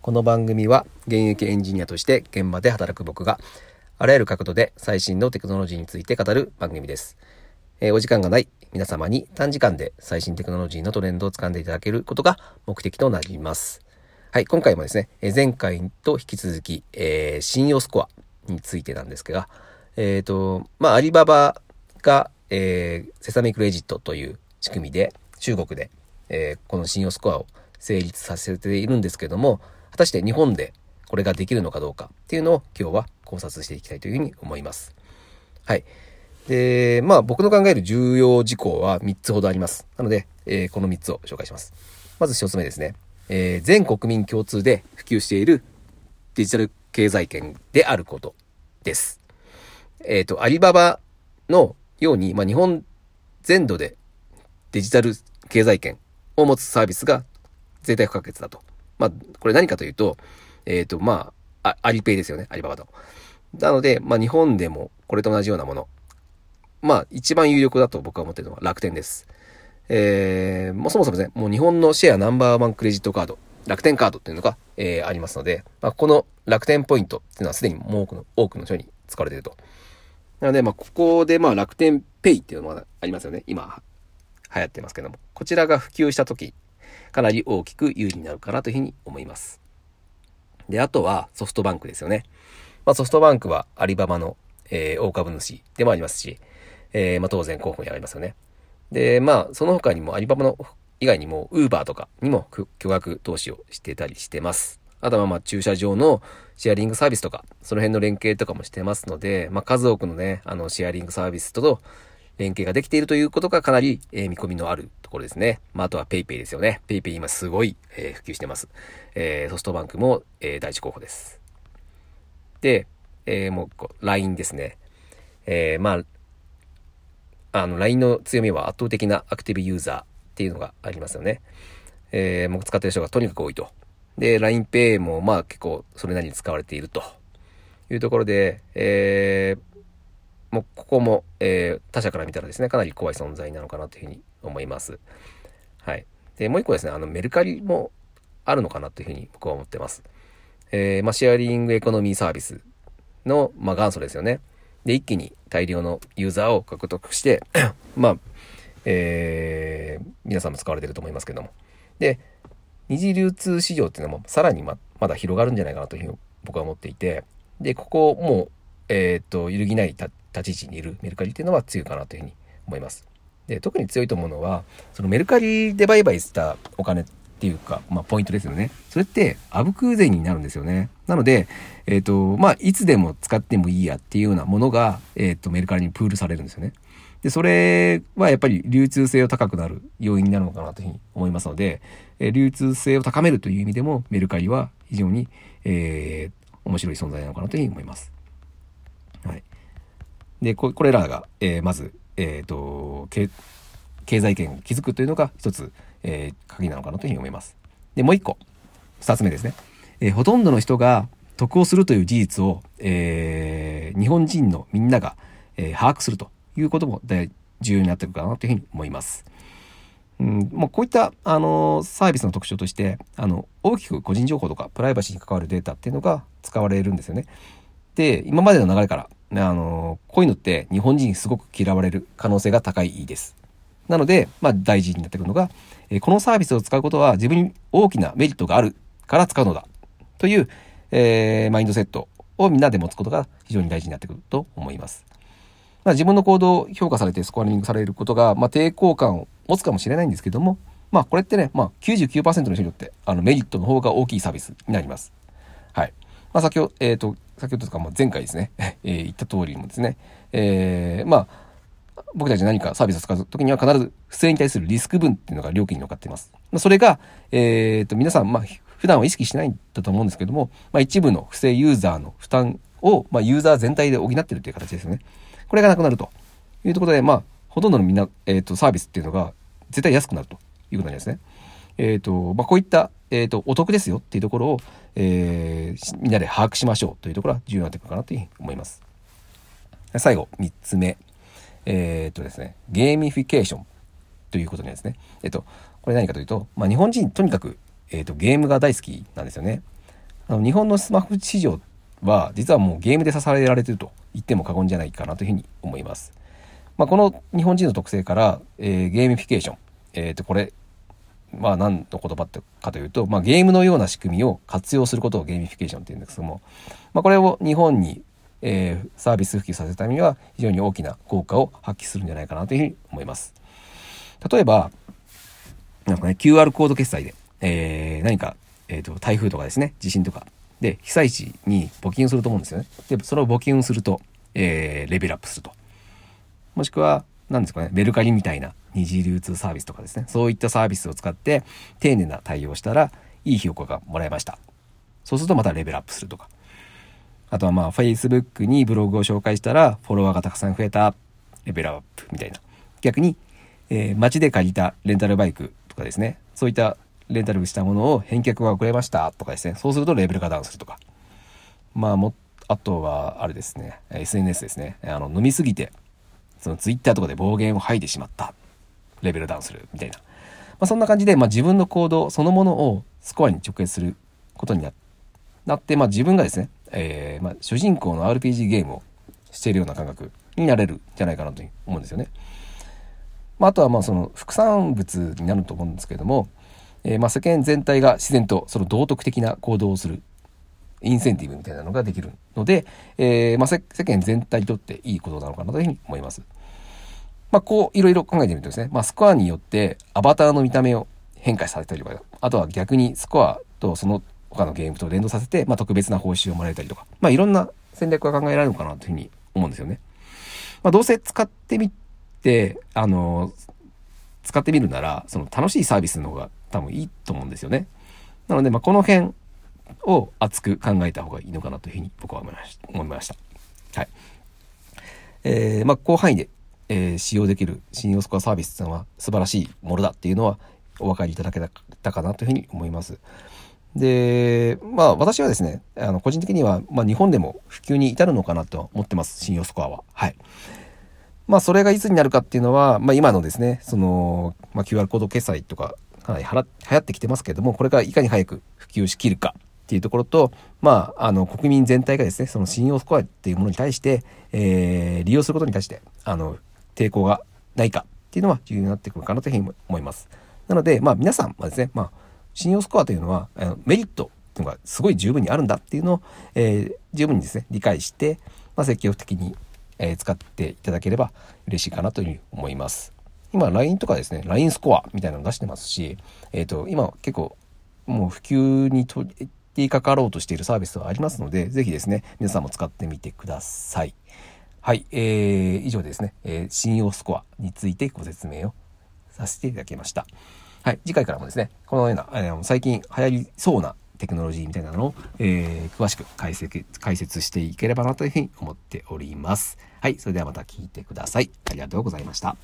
この番組は現役エンジニアとして現場で働く僕があらゆる角度で最新のテクノロジーについて語る番組です。えーお時間がない皆様に短時間で最新テクノロジーのトレンドを掴んでいただけることが目的となります。はい、今回もですね、えー前回と引き続き、えー信用スコアについてなんですが、えっ、と、まあ、アリババが、えーセサミクレジットという仕組みで、中国で、えーこの信用スコアを成立させているんですけども、果たして日本でこれができるのかどうかっていうのを今日は考察していきたいというふうに思います。はい。で、まあ僕の考える重要事項は3つほどあります。なので、えーこの3つを紹介します。まず1つ目ですね。えー全国民共通で普及しているデジタル経済圏であることです。えっ、と、アリババのように、まあ日本全土でデジタル経済圏を持つサービスが絶対不可欠だと。まあ、これ何かというと、えっ、と、まあ、アリペイですよね、アリババと。なので、まあ日本でもこれと同じようなもの。まあ、一番有力だと僕は思ってるのは楽天です。えー、もうそもそもね、もう日本のシェアナンバーワンクレジットカード、楽天カードっていうのが、えーありますので、まあ、この楽天ポイントっていうのはすでにもう多くの、多くの人に使われていると。なので、まあ、ここで、まあ、楽天ペイっていうのがありますよね。今、流行ってますけども。こちらが普及したとき、かなり大きく有利になるかなというふうに思います。で、あとはソフトバンクですよね。まあ、ソフトバンクはアリババの、えー大株主でもありますし、えーまあ、当然候補にありますよね。で、まあ、その他にもアリババの以外にも、ウーバーとかにも巨額投資をしてたりしてます。あとはまあ、駐車場のシェアリングサービスとか、その辺の連携とかもしてますので、まあ、数多くのね、あの、シェアリングサービスとと連携ができているということがかなり、えー見込みのあるところですね。まあ、あとは PayPay ですよね。PayPay 今すごい、えー普及してます。えーソフトバンクも、えー第一候補です。で、えーもうこう、LINE ですね。えーまあ、あの、LINE の強みは圧倒的なアクティブユーザーっていうのがありますよね。えー、もう使ってる人がとにかく多いと。で、LINEPay もまあ結構それなりに使われているというところで、えー、もうここも、えー他社から見たらですね、かなり怖い存在なのかなというふうに思います。はい。で、もう一個ですね、あの、メルカリもあるのかなというふうに僕は思ってます。えーまあ、シェアリングエコノミーサービスの、まあ、元祖ですよね。で、一気に大量のユーザーを獲得して、まあ、えー皆さんも使われてると思いますけども。で、二次流通市場っていうのもさらにままだ広がるんじゃないかなというふうに僕は思っていて、で、ここもう、えっ、と、揺るぎない立ち位置にいるメルカリっていうのは強いかなというふうに思います。で、特に強いと思うのは、そのメルカリで売買したお金っていうか、まあ、ポイントですよね。それって、アブクー税になるんですよね。なので、えっ、と、まあ、いつでも使ってもいいやっていうようなものが、えっ、と、メルカリにプールされるんですよね。で、それはやっぱり流通性を高くなる要因になるのかなというふうに思いますので、えー流通性を高めるという意味でも、メルカリは非常に、えー面白い存在なのかなというふうに思います。はい。で、これらが、えーまず、えっ、と、経済圏を築くというのが一つ、えー鍵なのかなというふうに思います。で、もう一個、二つ目ですね。えーほとんどの人が得をするという事実を、えー日本人のみんなが、えー把握するということも大重要になってくるかなというふうに思います。うん、もうこういった、あのサービスの特徴としてあの大きく個人情報とかプライバシーに関わるデータっていうのが使われるんですよね。で今までの流れから、あのこういうのって日本人にすごく嫌われる可能性が高いです。なので、まあ、大事になってくるのが、えこのサービスを使うことは自分に大きなメリットがあるから使うのだという、えーマインドセットをみんなで持つことが非常に大事になってくると思います。まあ、自分の行動を評価されてスコアリングされることが、まあ、抵抗感を持つかもしれないんですけども、まあ、これってね、まあ99%の人によってあのメリットの方が大きいサービスになります。はい。まあ、先ほど、えっ、と、先ほどとか、まあ、前回ですね、えー言った通りもですね、えーまあ、僕たち何かサービスを使うときには必ず不正に対するリスク分っていうのが料金に乗っかっています。まあ、それが、えっ、と、皆さん、まあ、普段は意識しないんだと思うんですけども、まあ、一部の不正ユーザーの負担を、まあ、ユーザー全体で補っているという形ですよね。これがなくなるというところで、まあ、ほとんどのみんな、えっ、と、サービスっていうのが絶対安くなるということになりますね。えっ、と、まあ、こういった、えっ、と、お得ですよっていうところを、えーみんなで把握しましょうというところは重要になってくるかなというふうに思います。最後、3つ目。えっ、とですね、ゲーミフィケーションということにですね。えっ、と、これ何かというと、まあ、日本人とにかく、えっ、と、ゲームが大好きなんですよね。あの日本のスマホ市場は実はもうゲームで支えられてると言っても過言じゃないかなというふうに思います。まあ、この日本人の特性から、えー、ゲーミフィケーション、えっ、ー、とこれまあ何の言葉かというと、まあ、ゲームのような仕組みを活用することをゲーミフィケーションっていうんですけども、まあ、これを日本に、えー、サービス普及させるためには非常に大きな効果を発揮するんじゃないかなというふうに思います。例えば、なんかね、QR コード決済で、えー、何か、えっ、ー、と、台風とかですね、地震とかで、被災地に募金すると思うんですよね。で、それを募金すると、えー、レベルアップすると。もしくは、何ですかね、メルカリみたいな二次流通サービスとかですね、そういったサービスを使って丁寧な対応したら、いい評価がもらえました。そうするとまたレベルアップするとか。あとはまあ、Facebook にブログを紹介したら、フォロワーがたくさん増えた、レベルアップみたいな。逆に、えー、街で借りたレンタルバイクとかですね、そういったレンタルしたものを返却が遅れましたとかですね、そうするとレベルがダウンするとか。まあも、あとは、あれですね、SNS ですね、あの、飲みすぎて、その Twitter とかで暴言を吐いてしまった。レベルダウンするみたいな。まあ、そんな感じで、まあ、自分の行動そのものをスコアに直結することになって、まあ、自分がですね、えー、まあ、主人公の RPG ゲームをしているような感覚になれるんじゃないかなと思うんですよね。まあ、あとはまあその副産物になると思うんですけれども、えー、まあ世間全体が自然とその道徳的な行動をするインセンティブみたいなのができるので、えー、まあ世間全体にとっていいことなのかなというふうに思います。まあこういろいろ考えてみるとですね、まあスコアによってアバターの見た目を変化されたりとか、あとは逆にスコアとその他のゲームと連動させて、まあ特別な報酬をもらえたりとか、まあいろんな戦略が考えられるのかなというふうに思うんですよね。まあどうせ使ってみて、あの、使ってみるなら、その楽しいサービスの方が多分いいと思うんですよね。なので、まあこの辺を熱く考えた方がいいのかなというふうに僕は思いました。思いましたはい。えー、まあ広範囲でえー、使用できる信用スコアサービスっていうのは素晴らしいものだっていうのはお分かりいただけたかなというふうに思います。で、まあ私はですね、あの個人的には、まあ、日本でも普及に至るのかなと思ってます、信用スコアは。はい。まあそれがいつになるかっていうのは、まあ今のですね、その、まあ、QR コード決済とかかなり流行ってきてますけれども、これからいかに早く普及しきるかっていうところと、まあ、あの、国民全体がですね、その信用スコアっていうものに対して、えー、利用することに対して、あの、抵抗がないかっていうのは重要になってくるかなというふうに思います。なので、まあ皆さんはですね、まあ信用スコアというのは、あのメリットっていうのがすごい十分にあるんだっていうのを、えー、十分にですね、理解して、まあ、積極的に、えー、使っていただければ嬉しいかなというふうに思います。今 LINE とかですね、LINE スコアみたいなの出してますし、えっ、ー、と、今結構もう普及に取りかかろうとしているサービスはありますので、ぜひですね、皆さんも使ってみてください。はい、えー、以上ですね、えー、信用スコアについてご説明をさせていただきました。はい、次回からもですね、このような、えー、最近流行りそうなテクノロジーみたいなのを、えー、詳しく解説解説していければなというふうに思っております。はい、それではまた聞いてください。ありがとうございました。